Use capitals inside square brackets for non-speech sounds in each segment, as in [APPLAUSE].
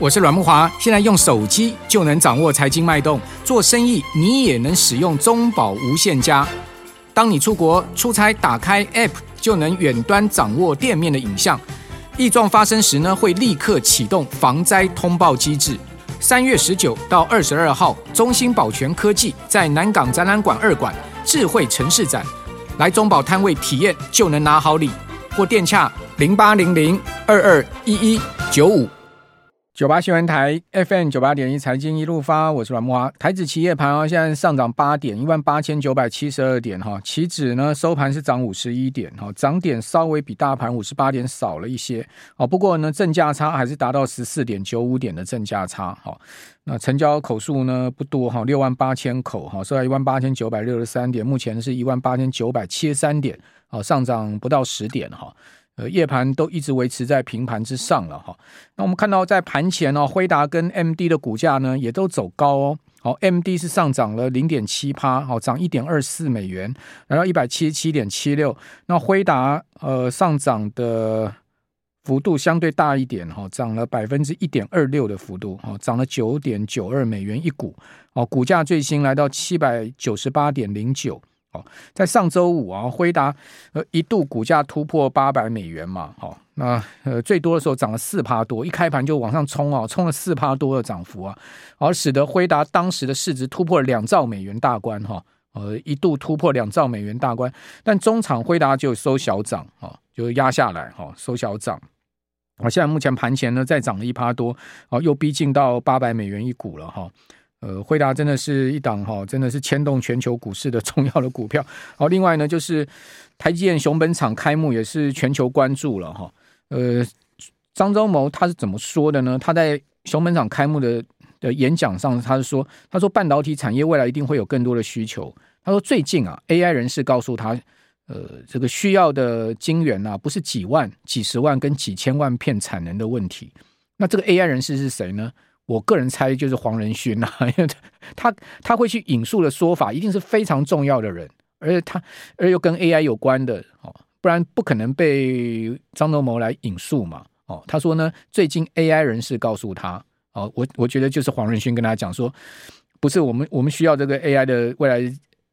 我是阮慕华。现在用手机就能掌握财经脉动，做生意你也能使用中保无限家。当你出国出差，打开 App 就能远端掌握店面的影像。异状发生时呢，会立刻启动防灾通报机制。三月十九到二十二号，中兴保全科技在南港展览馆二馆智慧城市展，来中保摊位体验就能拿好礼。或电洽零八零零二二一一九五。九八新闻台 FM 九八点一财经一路发，我是阮慕驊。台指期夜盘哦，现在上涨八点，一万八千九百七十二点哈。期指呢收盘是涨五十一点哈，涨点稍微比大盘五十八点少了一些哦。不过呢，正价差还是达到十四点九五点的正价差哈。那成交口数呢不多哈，六万八千口哈，收在一万八千九百六十三点，目前是一万八千九百七十三点，好，上涨不到十点哈。呃，夜盘都一直维持在平盘之上了哈。那我们看到在盘前哦，辉达跟 MD 的股价呢也都走高哦。好，MD 是上涨了零点七趴，好，涨一点二四美元，来到一百七十七点七六。那辉达呃上涨的幅度相对大一点哈，涨了百分之一点二六的幅度，哈，涨了九点九二美元一股。哦，股价最新来到七百九十八点零九。好，在上周五啊，辉达呃一度股价突破八百美元嘛，好，那呃最多的时候涨了四趴多，一开盘就往上冲啊，冲了四趴多的涨幅啊，而使得辉达当时的市值突破两兆美元大关哈，呃一度突破两兆美元大关，但中场辉达就收小涨啊，就压下来哈，收小涨，啊，现在目前盘前呢再涨了一趴多，啊，又逼近到八百美元一股了哈。呃，辉达真的是一档哈，真的是牵动全球股市的 [LAUGHS] 重要的股票。好，另外呢，就是台积电熊本厂开幕也是全球关注了哈。呃，张忠谋他是怎么说的呢？他在熊本厂开幕的的演讲上，他是说，他说半导体产业未来一定会有更多的需求。他说最近啊，AI 人士告诉他，呃，这个需要的晶圆啊，不是几万、几十万跟几千万片产能的问题。那这个 AI 人士是谁呢？我个人猜就是黄仁勋啊，因为他他会去引述的说法一定是非常重要的人，而且他而又跟 AI 有关的哦，不然不可能被张忠谋来引述嘛哦。他说呢，最近 AI 人士告诉他哦，我我觉得就是黄仁勋跟他讲说，不是我们我们需要这个 AI 的未来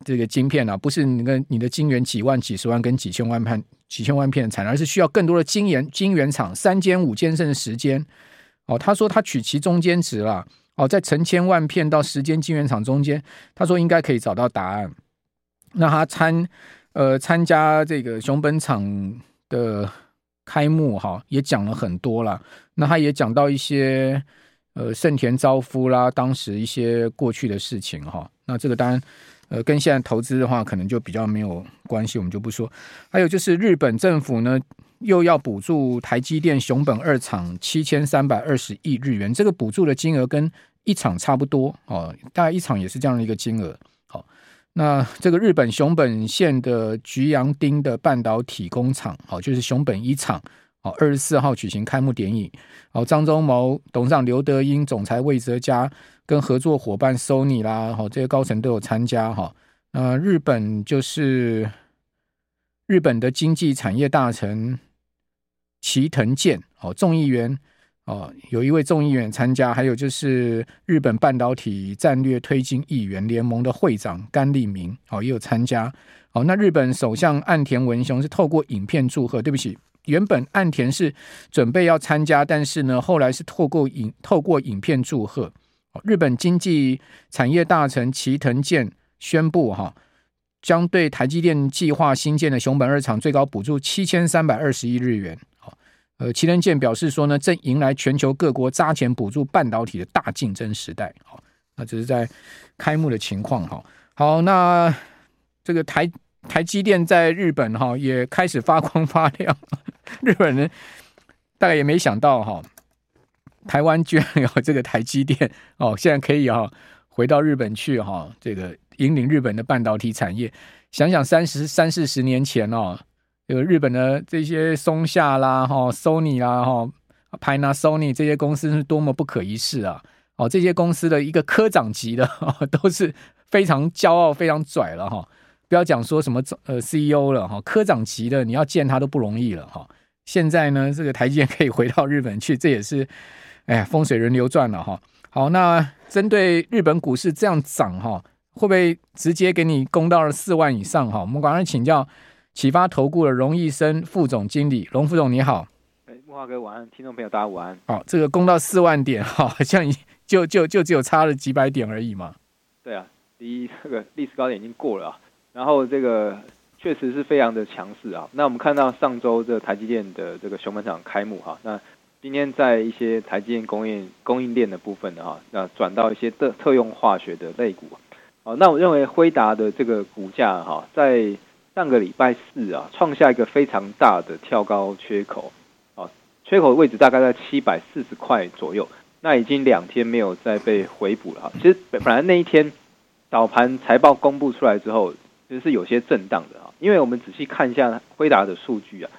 这个晶片啊，不是你跟你的晶圆几万几十万跟几千万片几千万片的产，而是需要更多的晶圆晶圆厂三间五间甚至十间。哦，他说他取其中间值了。哦，在成千万片到时间晶圆厂中间，他说应该可以找到答案。那他参呃参加这个熊本厂的开幕哈，也讲了很多了。那他也讲到一些呃盛田昭夫啦，当时一些过去的事情哈。那这个当然呃跟现在投资的话，可能就比较没有关系，我们就不说。还有就是日本政府呢。又要补助台积电熊本二厂七千三百二十亿日元，这个补助的金额跟一厂差不多哦，大概一厂也是这样的一个金额。好，那这个日本熊本县的菊阳町的半导体工厂，好，就是熊本一厂，好，二十四号举行开幕典礼。好，张忠谋、董事长刘德英、总裁魏哲嘉跟合作伙伴 Sony 啦，好，这些高层都有参加哈。呃，日本就是日本的经济产业大臣。齐藤健哦，众议员哦，有一位众议员参加，还有就是日本半导体战略推进议员联盟的会长甘利明哦，也有参加。哦，那日本首相岸田文雄是透过影片祝贺。对不起，原本岸田是准备要参加，但是呢，后来是透过影透过影片祝贺。日本经济产业大臣齐藤健宣布哈，将对台积电计划新建的熊本二厂最高补助七千三百二十亿日元。呃，齐藤健表示说呢，正迎来全球各国砸钱补助半导体的大竞争时代。好，那这是在开幕的情况。哈，好，那这个台台积电在日本哈也开始发光发亮。日本人大概也没想到哈，台湾居然有这个台积电哦，现在可以哈回到日本去哈，这个引领日本的半导体产业。想想三十三四十年前哦。有日本的这些松下啦、哈 Sony 啦、哈 Panasonic 这些公司是多么不可一世啊！哦，这些公司的一个科长级的都是非常骄傲、非常拽了哈。不要讲说什么呃 CEO 了哈，科长级的你要见他都不容易了哈。现在呢，这个台积电可以回到日本去，这也是哎呀，风水轮流转了哈。好，那针对日本股市这样涨哈，会不会直接给你攻到了四万以上哈？我们赶快请教启发投顾的荣毅生副总经理，荣副总你好。哎，木华哥晚安，听众朋友大家晚安。好，这个攻到四万点哈，好像就就就只有差了几百点而已嘛。对啊，离这个历史高点已经过了啊，然后这个。确实是非常的强势啊！那我们看到上周这个台积电的这个熊本场开幕哈，那今天在一些台积电供应供应链的部分的哈，那转到一些特特用化学的类股，哦，那我认为辉达的这个股价哈，在上个礼拜四啊，创下一个非常大的跳高缺口，啊，缺口的位置大概在七百四十块左右，那已经两天没有再被回补了哈。其实本来那一天早盘财报公布出来之后，其实是有些震荡的啊。因为我们仔细看一下辉达的数据啊，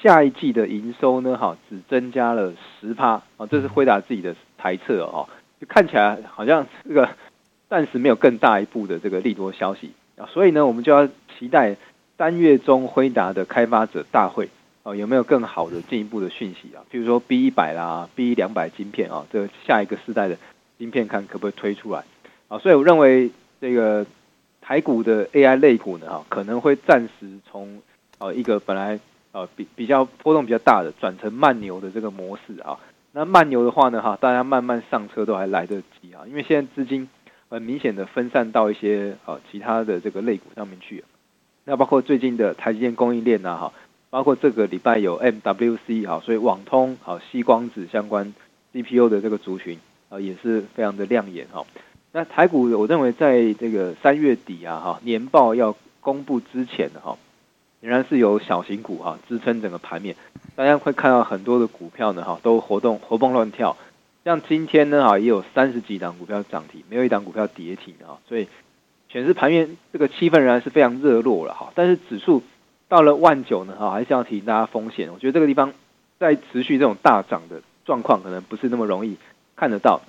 下一季的营收呢，哈，只增加了十趴啊，这是辉达自己的猜测哦，就看起来好像这个暂时没有更大一步的这个利多消息啊，所以呢，我们就要期待三月中辉达的开发者大会啊，有没有更好的进一步的讯息啊？譬如说 B 一百啦，B 两百晶片啊，这下一个世代的晶片看可不可以推出来啊？所以我认为这个。台股的 AI 类股呢，哈，可能会暂时从呃一个本来呃比比较波动比较大的，转成慢牛的这个模式啊。那慢牛的话呢，哈，大家慢慢上车都还来得及啊，因为现在资金很明显的分散到一些呃其他的这个类股上面去。那包括最近的台积电供应链呐，哈，包括这个礼拜有 MWC 哈，所以网通好、矽光子相关 CPU 的这个族群啊，也是非常的亮眼哈。那台股，我认为在这个三月底啊，哈，年报要公布之前的哈，仍然是有小型股哈支撑整个盘面。大家会看到很多的股票呢，哈，都活动活蹦乱跳。像今天呢，哈，也有三十几档股票涨停，没有一档股票跌停啊。所以，显示盘面这个气氛仍然是非常热络了哈。但是指数到了万九呢，哈，还是要提醒大家风险。我觉得这个地方在持续这种大涨的状况，可能不是那么容易看得到。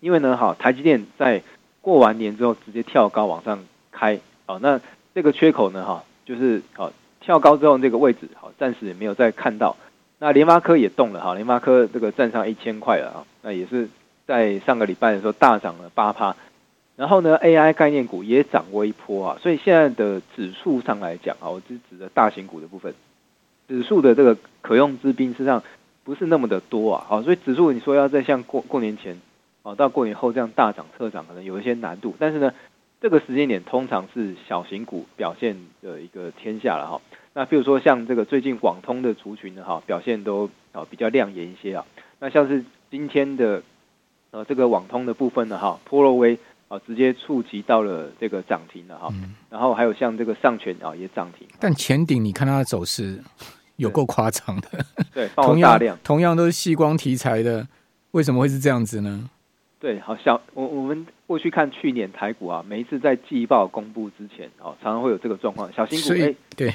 因为呢，哈，台积电在过完年之后直接跳高往上开，好，那这个缺口呢，哈，就是好跳高之后这个位置，好，暂时也没有再看到。那联发科也动了，哈，联发科这个站上一千块了啊，那也是在上个礼拜的时候大涨了八趴。然后呢，AI 概念股也涨过一波啊，所以现在的指数上来讲啊，我是指的大型股的部分，指数的这个可用之兵实际上不是那么的多啊，好，所以指数你说要再像过过年前。啊，到过年后这样大涨特涨可能有一些难度，但是呢，这个时间点通常是小型股表现的一个天下了哈。那比如说像这个最近网通的族群呢哈，表现都啊比较亮眼一些啊。那像是今天的呃这个网通的部分呢哈，波若威啊直接触及到了这个涨停了哈。然后还有像这个上权啊也涨停。但前顶你看它的走势有够夸张的，对，[LAUGHS] 同样同样都是矽光题材的，为什么会是这样子呢？对，好，小我我们过去看去年台股啊，每一次在季报公布之前，哦，常常会有这个状况。小心股，哎，对，对，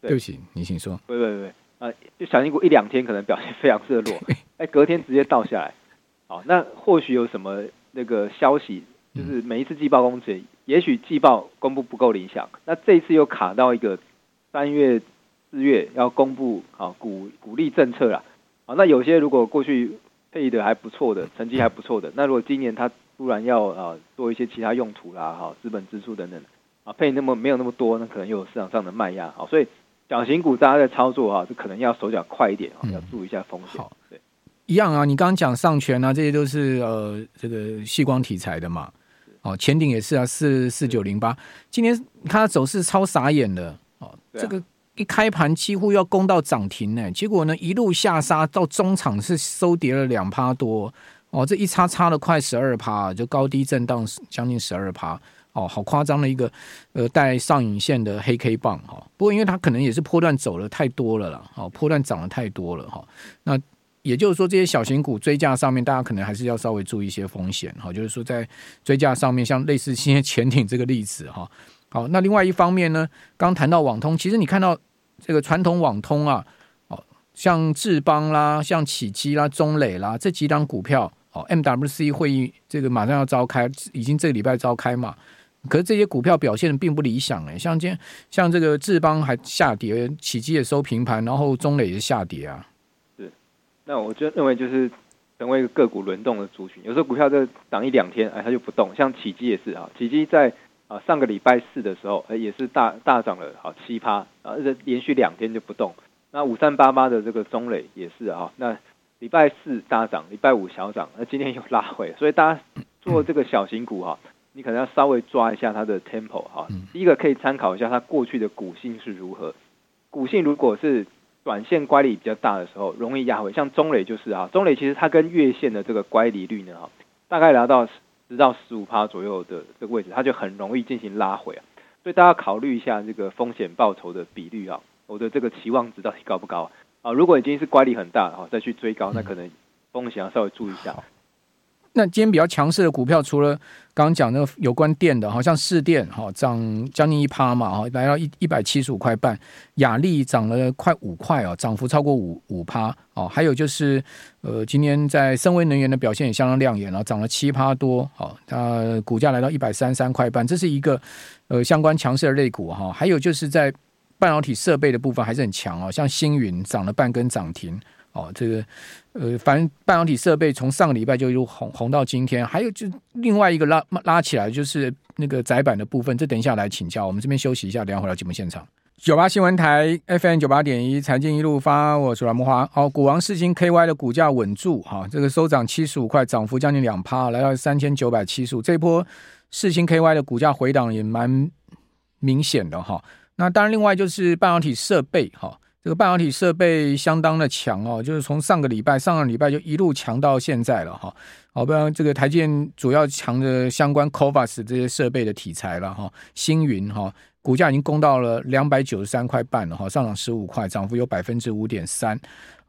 对不起，你请说。对对对，呃，就小心股一两天可能表现非常热络，哎，隔天直接倒下来。好，那或许有什么那个消息，就是每一次季报公布，也许季报公布不够理想，那这一次又卡到一个三月、四月要公布啊，鼓鼓励政策啦，啊，那有些如果过去。配的还不错的，成绩还不错的。那如果今年他突然要啊做一些其他用途啦，哈，资本支出等等啊，配那么没有那么多，那可能又有市场上的卖压。好，所以小型股大家在操作啊，就可能要手脚快一点啊，要注意一下风险。好，对，一样啊。你刚刚讲上权啊，这些都是呃这个细光题材的嘛。哦，前顶也是啊，四四九零八。今天它走势超傻眼的哦，这个。一开盘几乎要攻到涨停呢，结果呢一路下杀到中场是收跌了两趴多哦，这一差差了快十二趴，就高低震荡将近十二趴哦，好夸张的一个呃带上影线的黑 K 棒哈。不过因为它可能也是波段走了太多了啦，哦，波段涨了太多了哈。那也就是说这些小型股追价上面，大家可能还是要稍微注意一些风险哈。就是说在追价上面，像类似现在潜艇这个例子哈。好，那另外一方面呢，刚谈到网通，其实你看到这个传统网通啊，哦，像智邦啦、像启基啦、中磊啦这几档股票，哦，MWC 会议这个马上要召开，已经这个礼拜召开嘛，可是这些股票表现的并不理想诶，像今像这个智邦还下跌，启基也收平盘，然后中磊也下跌啊。是，那我就认为就是。成为一个个股轮动的族群。有时候股票就涨一两天，哎，它就不动。像起基也是啊，起基在啊上个礼拜四的时候，哎，也是大大涨了好七趴啊，连续两天就不动。那五三八八的这个中磊也是啊，那礼拜四大涨，礼拜五小涨，那今天又拉回，所以大家做这个小型股哈，你可能要稍微抓一下它的 tempo 哈。第一个可以参考一下它过去的股性是如何，股性如果是。短线乖离比较大的时候，容易压回。像中磊就是啊，中磊其实它跟月线的这个乖离率呢，哈，大概达到十到十五趴左右的这个位置，它就很容易进行拉回啊。所以大家考虑一下这个风险报酬的比率啊，我的这个期望值到底高不高啊？如果已经是乖离很大哈，再去追高，那可能风险要稍微注意一下。那今天比较强势的股票，除了刚刚讲那个有关电的，好像市电哈涨将近一趴嘛，哈来到一一百七十五块半，雅力涨了快五块哦，涨幅超过五五趴哦。还有就是呃，今天在森威能源的表现也相当亮眼了，涨了七趴多，好，它股价来到一百三十三块半，这是一个呃相关强势的类股哈。还有就是在半导体设备的部分还是很强哦，像星云涨了半根涨停。哦，这个呃，反正半导体设备从上个礼拜就一路红红到今天，还有就另外一个拉拉起来就是那个窄板的部分，这等一下来请教。我们这边休息一下，等下回到节目现场。九八新闻台 FM 九八点一财经一路发，我是蓝慕驊。好，股王世芯 KY 的股价稳住，哈，这个收涨七十五块，涨幅将近两趴，来到三千九百七十五。这波世芯 KY 的股价回档也蛮明显的哈。那当然，另外就是半导体设备哈。这个半导体设备相当的强哦，就是从上个礼拜、上个礼拜就一路强到现在了哈。好，不然这个台积电主要强的相关 CoWoS 这些设备的题材了哈。星云哈，股价已经攻到了两百九十三块半了哈，上涨十五块，涨幅有百分之五点三。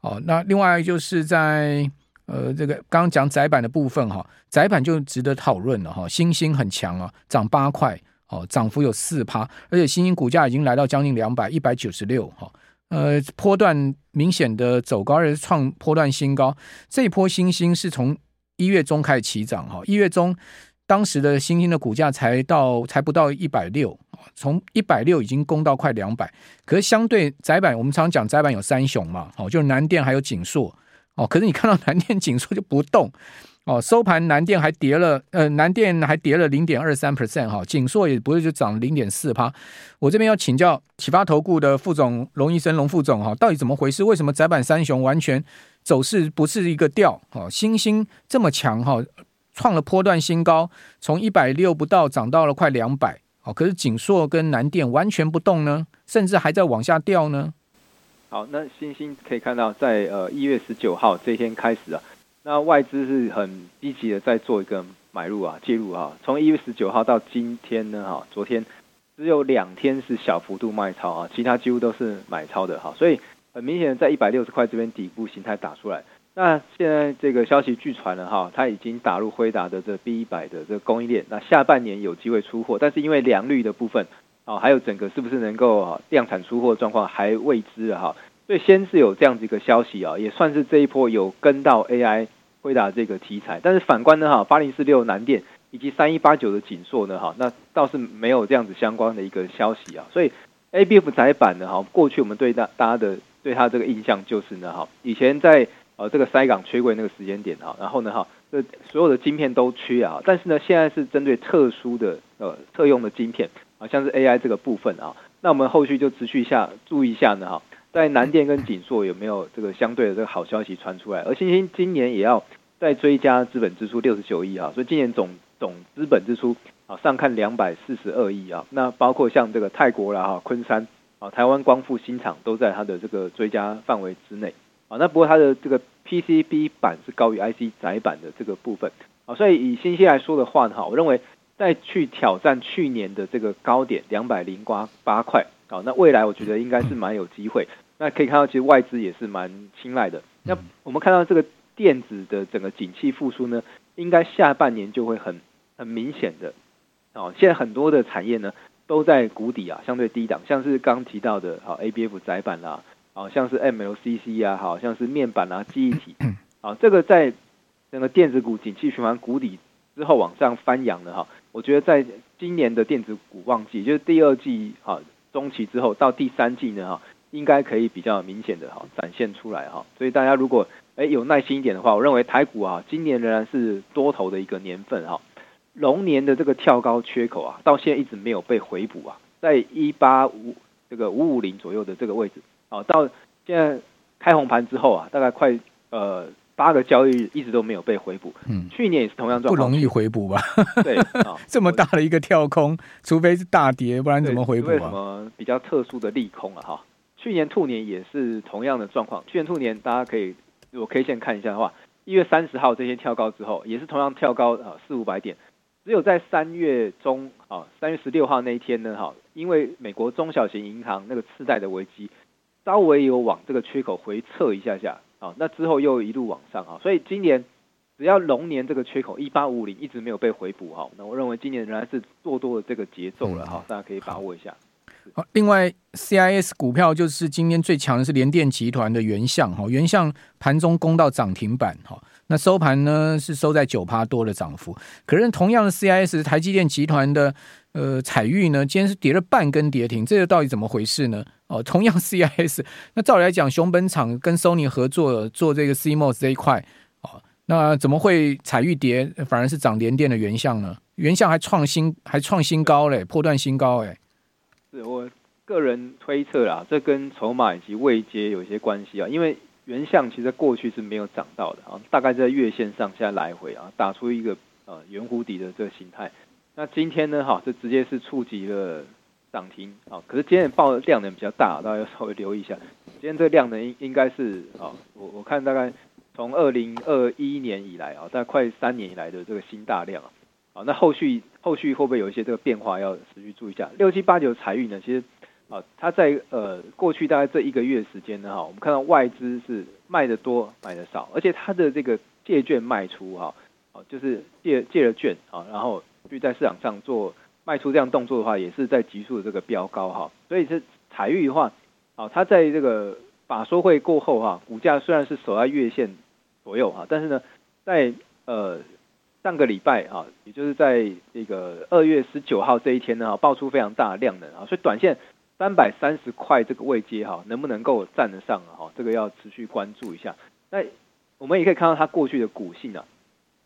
哦，那另外就是在呃这个刚刚讲窄板的部分哈，窄板就值得讨论了哈。星星很强啊，涨八块哦，涨幅有四趴，而且星星股价已经来到将近两百，一百九十六哈。呃，波段明显的走高，而是创波段新高。这一波新兴是从一月中开始起涨哈，一月中当时的新兴的股价才到才不到一百六，从一百六已经攻到快两百。可是相对窄板，我们常讲窄板有三雄嘛，哦，就是南电还有景硕哦。可是你看到南电、景硕就不动。哦，收盘南电还跌了，呃，南电还跌了零点二三 percent 哈，景硕也不是就涨零点四趴。我这边要请教启发投顾的副总龙医生龙副总哈，到底怎么回事？为什么窄板三雄完全走势不是一个调？哦，欣兴这么强哈，创了波段新高，从一百六不到涨到了快两百，哦，可是景硕跟南电完全不动呢，甚至还在往下掉呢。好，那星星可以看到在呃一月十九号这一天开始啊。那外资是很积极的在做一个买入啊，介入啊。从一月十九号到今天呢，哈，昨天只有两天是小幅度卖超啊，其他几乎都是买超的哈。所以很明显的，在一百六十块这边底部形态打出来。那现在这个消息据传了哈，它已经打入辉达的这 B 一百的这个供应链，那下半年有机会出货，但是因为良率的部分啊，还有整个是不是能够量产出货状况还未知啊哈。所以先是有这样子一个消息啊，也算是这一波有跟到 AI 回答这个题材。但是反观呢哈，八零四六南电以及三一八九的景硕呢哈，那倒是没有这样子相关的一个消息啊。所以 ABF 窄板呢哈，过去我们对大大家的对它这个印象就是呢哈，以前在呃这个塞港缺柜那个时间点哈，然后呢哈，这所有的晶片都缺啊，但是呢现在是针对特殊的呃特用的晶片啊，像是 AI 这个部分啊，那我们后续就持续一下注意一下呢哈。在南电跟景硕有没有这个相对的这个好消息传出来？而星星今年也要再追加资本支出六十九亿啊，所以今年总总资本支出啊上看两百四十二亿啊。那包括像这个泰国啦哈、昆山啊、台湾光复新厂都在它的这个追加范围之内啊。那不过它的这个 PCB 板是高于 IC 窄板的这个部分啊，所以以星星来说的话呢，哈，我认为再去挑战去年的这个高点两百零八八块啊，那未来我觉得应该是蛮有机会。那可以看到，其实外资也是蛮青睐的。那我们看到这个电子的整个景气复苏呢，应该下半年就会很很明显的。哦，现在很多的产业呢都在谷底啊，相对低档，像是刚提到的，好 ABF 窄板啦，好像是 MLCC 啊，好像是面板啊，记忆体，啊，[COUGHS] 这个在整个电子股景气循环谷底之后往上翻扬的哈，我觉得在今年的电子股旺季，就是第二季哈中期之后到第三季呢哈。应该可以比较明显的哈展现出来哈，所以大家如果哎有耐心一点的话，我认为台股啊今年仍然是多头的一个年份哈。龙年的这个跳高缺口啊，到现在一直没有被回补啊，在一八五这个五五零左右的这个位置啊，到现在开红盘之后啊，大概快呃。八个交易日一直都没有被回补，嗯，去年也是同样状况，不容易回补吧？对，[LAUGHS] 这么大的一个跳空，除非是大跌，不然怎么回补啊？什么比较特殊的利空了哈？去年兔年也是同样的状况，去年兔年大家可以如果 K 线看一下的话，一月三十号这些跳高之后，也是同样跳高啊四五百点，只有在三月中啊三月十六号那一天呢哈，因为美国中小型银行那个次贷的危机，稍微有往这个缺口回撤一下下。啊，那之后又一路往上啊，所以今年只要龙年这个缺口一八五零一直没有被回补哈，那我认为今年仍然是做多的这个节奏了哈，大家可以把握一下。好，另外 CIS 股票就是今天最强的是联电集团的原相哈，原相盘中攻到涨停板哈，那收盘呢是收在九趴多的涨幅，可是同样的 CIS 台积电集团的。呃，彩玉呢，今天是跌了半根跌停，这个到底怎么回事呢？哦，同样 CIS，那照理来讲，熊本厂跟 Sony 合作做这个 CMOS 这一块，哦，那怎么会彩玉跌，反而是涨联电的原相呢？原相还创新，还创新高嘞，破断新高哎。是我个人推测啦，这跟筹码以及位阶有一些关系啊，因为原相其实过去是没有涨到的啊，大概在月线上下来回啊，打出一个呃圆弧底的这个形态。那今天呢，哈，这直接是触及了涨停啊。可是今天报的量能比较大，大家要稍微留意一下。今天这个量能应应该是啊，我我看大概从二零二一年以来啊，大概快三年以来的这个新大量啊。好，那后续后续会不会有一些这个变化，要持续注意一下。六七八九财运呢，其实啊，它在呃过去大概这一个月时间呢，哈，我们看到外资是卖的多，买的少，而且它的这个借券卖出哈，啊，就是借借了券啊，然后。去在市场上做卖出这样动作的话，也是在急速的这个飙高哈，所以是财运的话，啊，它在这个法说会过后哈，股价虽然是守在月线左右哈，但是呢，在呃上个礼拜啊，也就是在这个二月十九号这一天呢，哈，爆出非常大的量能啊，所以短线三百三十块这个位阶哈，能不能够站得上啊？哈，这个要持续关注一下。那我们也可以看到它过去的股性啊，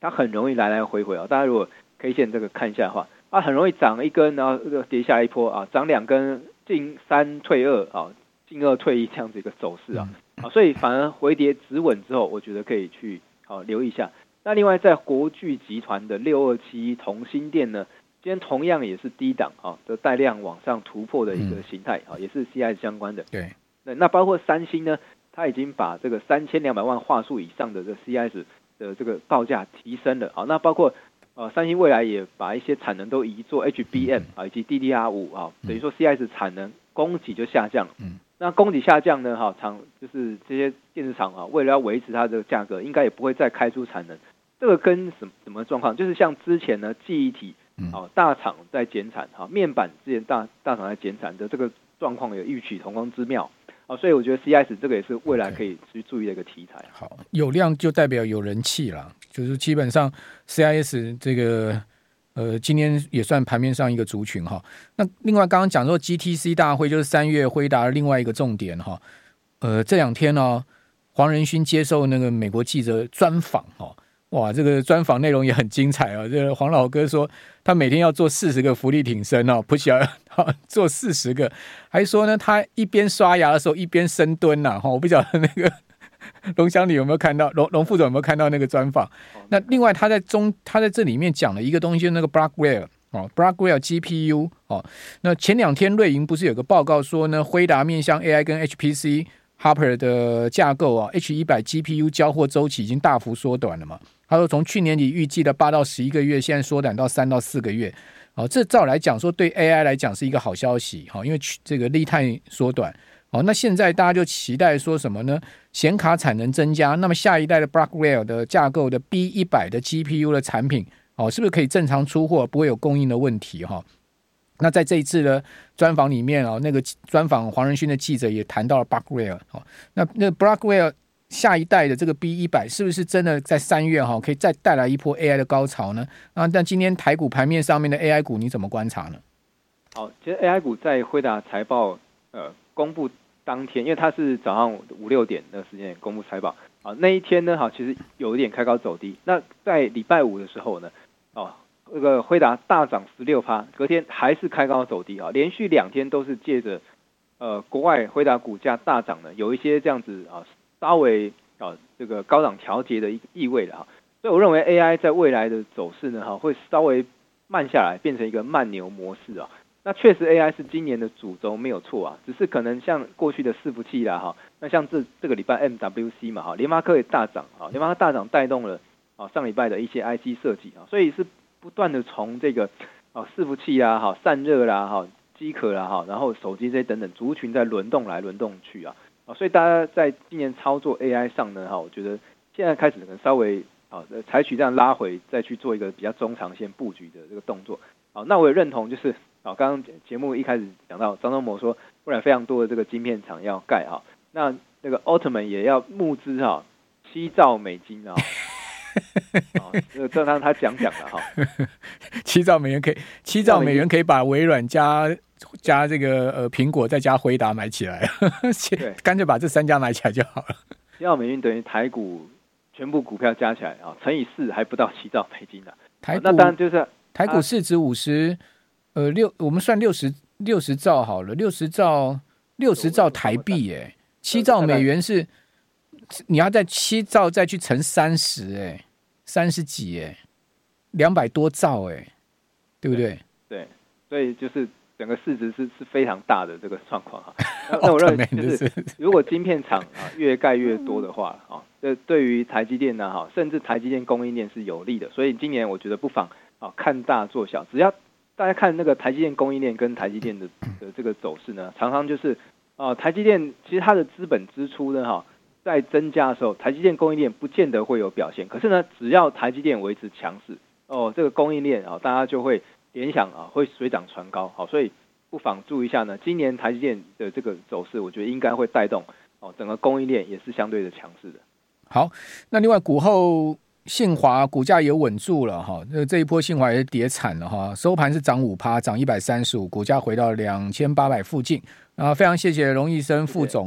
它很容易来来回回啊，大家如果 K 线这个看一下的话，啊，很容易涨一根，然后这个跌下一波啊，涨两根进三退二啊，进二退一这样子一个走势啊，啊，所以反而回跌止稳之后，我觉得可以去好留意一下。那另外在国巨集团的六二七同心店呢，今天同样也是低档啊，的带量往上突破的一个形态啊，也是 CIS 相关的。对，那那包括三星呢，它已经把这个三千两百万画素以上的这 CIS 的这个报价提升了啊，那包括。呃，三星未来也把一些产能都移做 HBM 啊，以及 DDR 五啊，等于说 CIS 产能供给就下降了。嗯，那供给下降呢，哈，厂就是这些电子厂啊，为了要维持它的价格，应该也不会再开出产能。这个跟什么什么状况？就是像之前呢，记忆体啊大厂在减产，哈，面板之前大大厂在减产的这个状况有异曲同工之妙。啊，所以我觉得 CIS 这个也是未来可以去注意的一个题材。好，有量就代表有人气了，就是基本上 CIS 这个呃，今天也算盘面上一个族群哈。那另外刚刚讲说 GTC 大会就是三月辉达的另外一个重点哈。呃，这两天呢，黄仁勋接受那个美国记者专访哈。哇，这个专访内容也很精彩啊！这个黄老哥说，他每天要做四十个伏地挺身哦，不需要做四十个，还说呢，他一边刷牙的时候一边深蹲呐。哈，我不晓得那个 [LAUGHS] 龙祥你有没有看到，龙龙副总有没有看到那个专访？那另外他在中，他在这里面讲了一个东西，就是那个 Blackwell 哦，Blackwell GPU 哦。那前两天瑞银不是有个报告说呢，辉达面向 AI 跟 HPC Hopper 的架构啊，H 一百 GPU 交货周期已经大幅缩短了嘛。他说，从去年底预计的八到十一个月，现在缩短到三到四个月。哦，这照来讲说，对 AI 来讲是一个好消息。哈，因为这个 lead time 缩短。哦，那现在大家就期待说什么呢？显卡产能增加，那么下一代的 Blackwell 的架构的 B 一百的 GPU 的产品，哦，是不是可以正常出货，不会有供应的问题？哈，那在这一次的专访里面啊，那个专访黄仁勋的记者也谈到了 Blackwell。哦，那那 Blackwell。下一代的这个 B 一百是不是真的在三月哈可以再带来一波 AI 的高潮呢？啊，但今天台股盘面上面的 AI 股你怎么观察呢？好，其实 AI 股在辉达财报呃公布当天，因为它是早上五六点的时间公布财报啊，那一天呢，哈，其实有一点开高走低。那在礼拜五的时候呢，哦，那个辉达大涨十六趴，隔天还是开高走低啊，连续两天都是借着呃国外辉达股价大涨呢，有一些这样子啊，稍微啊这个高档调节的一个意味的哈。所以我认为 AI 在未来的走势呢，哈，会稍微慢下来，变成一个慢牛模式啊。那确实 AI 是今年的主轴没有错啊，只是可能像过去的伺服器啦哈，那像这这个礼拜 MWC 嘛哈，联发科也大涨啊，联发科大涨带动了啊上礼拜的一些 IC 设计啊，所以是不断的从这个啊伺服器啊哈散热啦哈机壳啦哈，然后手机这些等等族群在轮动来轮动去啊啊，所以大家在今年操作 AI 上呢哈，我觉得现在开始可能稍微啊采取这样拉回，再去做一个比较中长线布局的这个动作。好，那我也认同，就是啊，刚刚节目一开始讲到张忠谋说，未来非常多的这个晶片厂要盖哈，那那个奥特曼也要募资哈，七兆美金啊，[LAUGHS] 这个这让他讲讲了哈，[LAUGHS] 七兆美元可以，七兆美元可以把微软加加这个呃苹果再加辉达买起来，对，干脆把这三家买起来就好了。[LAUGHS] 七兆美元等于台股全部股票加起来啊，乘以四还不到七兆美金呢，台股那当然就是。台股市值五十，呃六，我们算六十六十兆好了，六十兆六十兆台币耶，七兆美元是，你要在七兆再去乘三十哎，三十几哎，两百多兆哎，对不对？对，所以就是整个市值是是非常大的这个状况哈。[LAUGHS] 那我认为就是，[LAUGHS] 如果晶片厂啊越盖越多的话啊，这对于台积电呢哈，甚至台积电供应链是有利的，所以今年我觉得不妨。啊，看大做小，只要大家看那个台积电供应链跟台积电的 [CLEARS THROAT] 的这个走势呢，常常就是啊，台积电其实它的资本支出呢，哈，在增加的时候，台积电供应链不见得会有表现。可是呢，只要台积电维持强势，哦，这个供应链啊，大家就会联想啊，会水涨船高。好，所以不妨注意一下呢，今年台积电的这个走势，我觉得应该会带动哦，整个供应链也是相对的强势的。好，那另外股后。信华股价也稳住了哈，那这一波信华也跌惨了哈，收盘是涨五趴，涨一百三十五，股价回到两千八百附近。啊，非常谢谢龙易生副总。